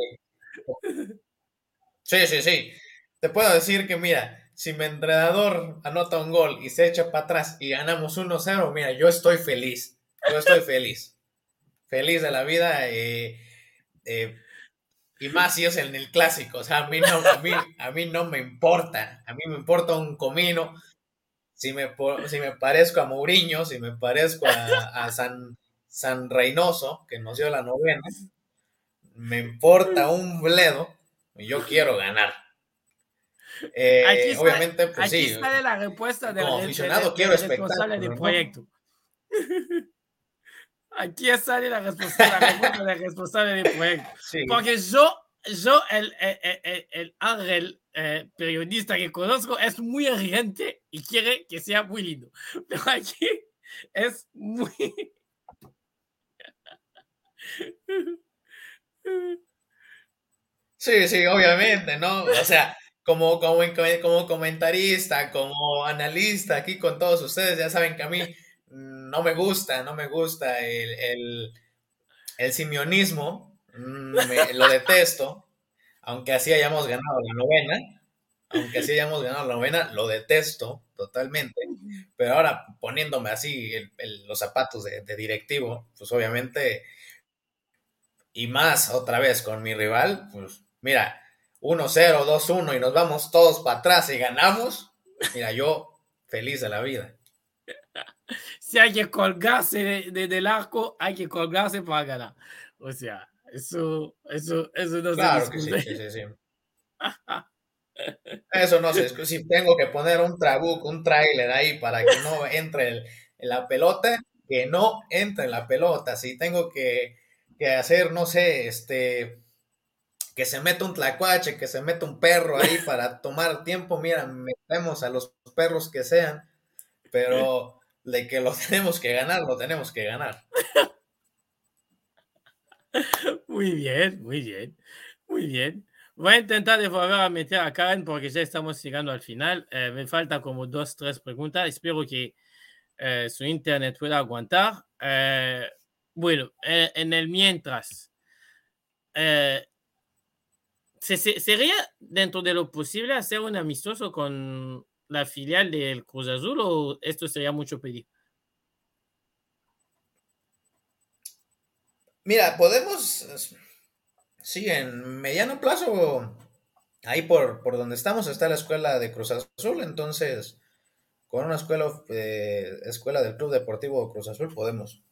Sí, sí, sí. Te puedo decir que, mira, si mi entrenador anota un gol y se echa para atrás y ganamos 1-0, mira, yo estoy feliz. Yo estoy feliz. feliz de la vida. Eh, eh, y más si es en el clásico. O sea, a mí, no, a, mí, a mí no me importa. A mí me importa un comino. Si me, si me parezco a Mourinho, si me parezco a, a San, San Reynoso, que nos dio la novena, me importa un bledo. Y yo quiero ganar. Eh, obviamente, pues aquí sí. sale la respuesta del, como aficionado quiero responsable del proyecto. (laughs) Aquí sale la respuesta, la responsable del proyecto. Sí. Porque yo, yo el, el, el, el Ángel eh, periodista que conozco es muy exigente y quiere que sea muy lindo. Pero aquí es muy... Sí, sí, obviamente, ¿no? O sea, como, como, como comentarista, como analista, aquí con todos ustedes, ya saben que a mí no me gusta, no me gusta el, el, simionismo, me, lo detesto, aunque así hayamos ganado la novena, aunque así hayamos ganado la novena, lo detesto totalmente, pero ahora poniéndome así los zapatos de, de directivo, pues obviamente, y más otra vez con mi rival, pues mira, 1-0, 2-1 y nos vamos todos para atrás y ganamos, mira, yo feliz de la vida. (laughs) Si hay que colgarse de, de, del arco, hay que colgarse para ganar. O sea, eso, eso, eso no claro se discute. Que sí, sí, sí, sí. Eso no sé, si tengo que poner un trabuc, un trailer ahí para que no (laughs) entre el, la pelota, que no entre en la pelota. Si tengo que, que hacer, no sé, este, que se meta un tlacuache, que se meta un perro ahí para tomar tiempo, mira, metemos a los perros que sean, pero de que lo (laughs) tenemos que ganar, lo tenemos que ganar. Muy bien, muy bien, muy bien. Voy a intentar de volver a meter a Karen porque ya estamos llegando al final. Eh, me falta como dos, tres preguntas. Espero que eh, su internet pueda aguantar. Eh, bueno, en el mientras, eh, ¿se, se, ¿sería dentro de lo posible hacer un amistoso con la filial del Cruz Azul o esto sería mucho pedir? Mira, podemos, sí, en mediano plazo, ahí por, por donde estamos está la escuela de Cruz Azul, entonces con una escuela, eh, escuela del Club Deportivo Cruz Azul podemos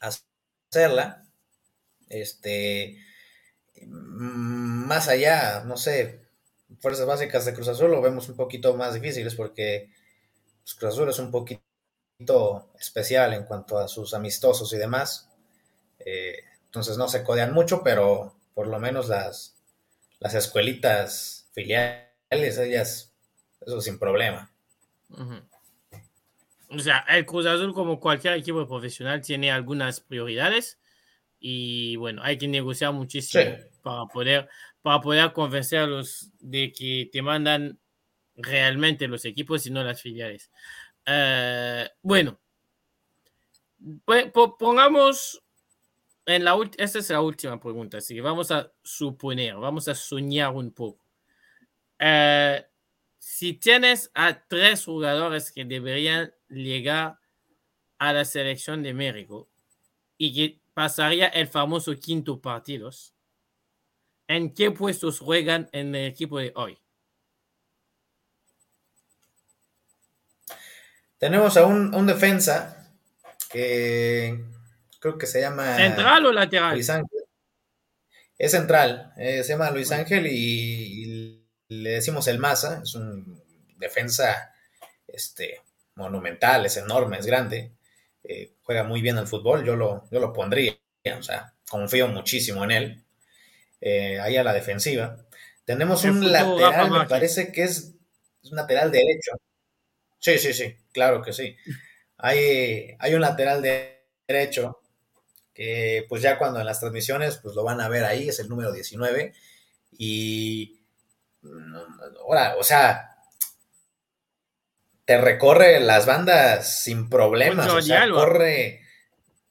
hacerla. Este, más allá, no sé, fuerzas básicas de Cruz Azul lo vemos un poquito más difíciles porque pues, Cruz Azul es un poquito especial en cuanto a sus amistosos y demás. Eh, entonces no se codean mucho, pero por lo menos las, las escuelitas filiales, ellas, eso sin problema. Uh -huh. O sea, el Cruz Azul, como cualquier equipo profesional, tiene algunas prioridades y bueno, hay que negociar muchísimo Sí. para, poder, para poder convencerlos de que te mandan realmente los equipos y no las filiales. Eh, bueno, pongamos en la esta es la última pregunta, así que vamos a suponer, vamos a soñar un poco. Eh, si tienes a tres jugadores que deberían llegar a la selección de México y que pasaría el famoso quinto partido, ¿en qué puestos juegan en el equipo de hoy? Tenemos a un, defensa que creo que se llama... ¿Central o lateral? Luis Ángel. Es central, eh, se llama Luis Ángel y, le decimos el Maza, es un defensa este, monumental, es enorme, es grande, eh, juega muy bien al fútbol, yo lo, yo lo pondría, o sea, confío muchísimo en él, eh, ahí a la defensiva. Tenemos un lateral, me parece que es, es un lateral derecho. Sí, sí, sí, claro que sí. Hay, hay un lateral derecho que pues ya cuando en las transmisiones pues lo van a ver ahí, es el número 19 y ahora, o sea, te recorre las bandas sin problemas, o sea, corre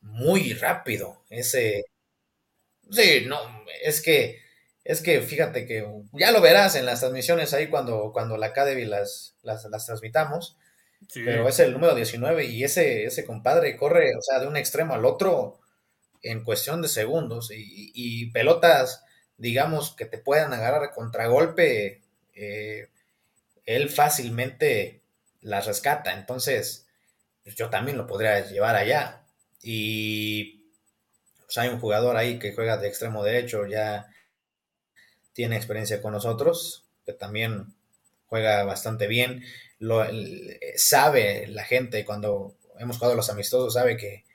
muy rápido ese Sí, no, es que es que fíjate que ya lo verás en las transmisiones ahí cuando, cuando la Academy las, las, transmitamos. Pero es el número 19 y ese, ese compadre corre, o sea, de un extremo al otro en cuestión de segundos y, pelotas, digamos, que te puedan agarrar contragolpe, eh, él fácilmente las rescata. Entonces, pues, yo también lo podría llevar allá. Y pues hay un jugador ahí que juega de extremo derecho, ya tiene experiencia con nosotros, que también juega bastante bien. Lo, sabe la gente cuando hemos jugado los amistosos, sabe que,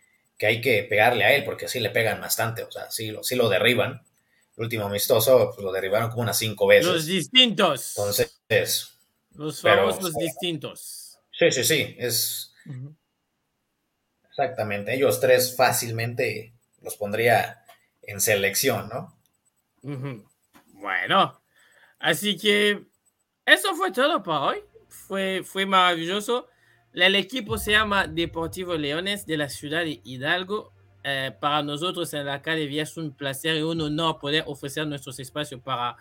hay que pegarle a él, porque así le pegan bastante, o sea, sí lo, sí lo derriban. El último amistoso pues, lo derribaron como unas cinco veces. Los distintos. Entonces, los famosos distintos. Sí, sí, sí, es... Exactamente, ellos tres fácilmente los pondría en selección, ¿no? Bueno, así que eso fue todo para hoy. Fue, fue maravilloso. El equipo se llama Deportivo Leones de la ciudad de Hidalgo. Eh, para nosotros en la academia es un placer y un honor poder ofrecer nuestros espacios para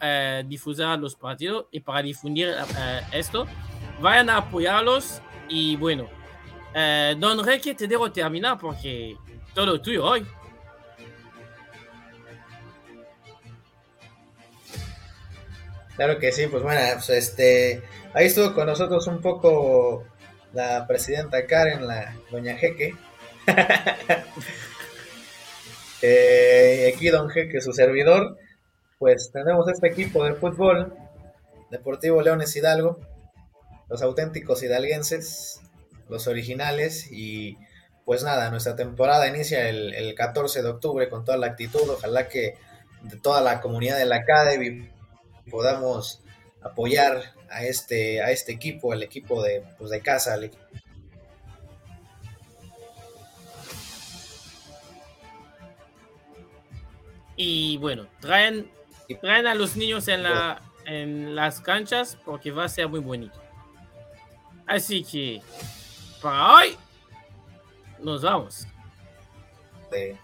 eh, difundir los partidos y para difundir eh, esto. Vayan a apoyarlos y bueno, Don Reque te debo terminar porque todo tuyo hoy. Claro que sí, pues bueno, pues este, ahí estuvo con nosotros un poco la presidenta Karen, la doña Jeque. (laughs) eh, aquí don Jeque, su servidor, pues tenemos este equipo de fútbol, Deportivo Leones Hidalgo, los auténticos hidalguenses, los originales y pues nada, nuestra temporada inicia el, el 14 de octubre con toda la actitud, ojalá que de toda la comunidad de la Academy podamos apoyar a este, a este equipo, el equipo de, pues de casa, Y bueno, traen, traen a los niños en, la, en las canchas porque va a ser muy bonito. Así que, para hoy, nos vamos. Sí.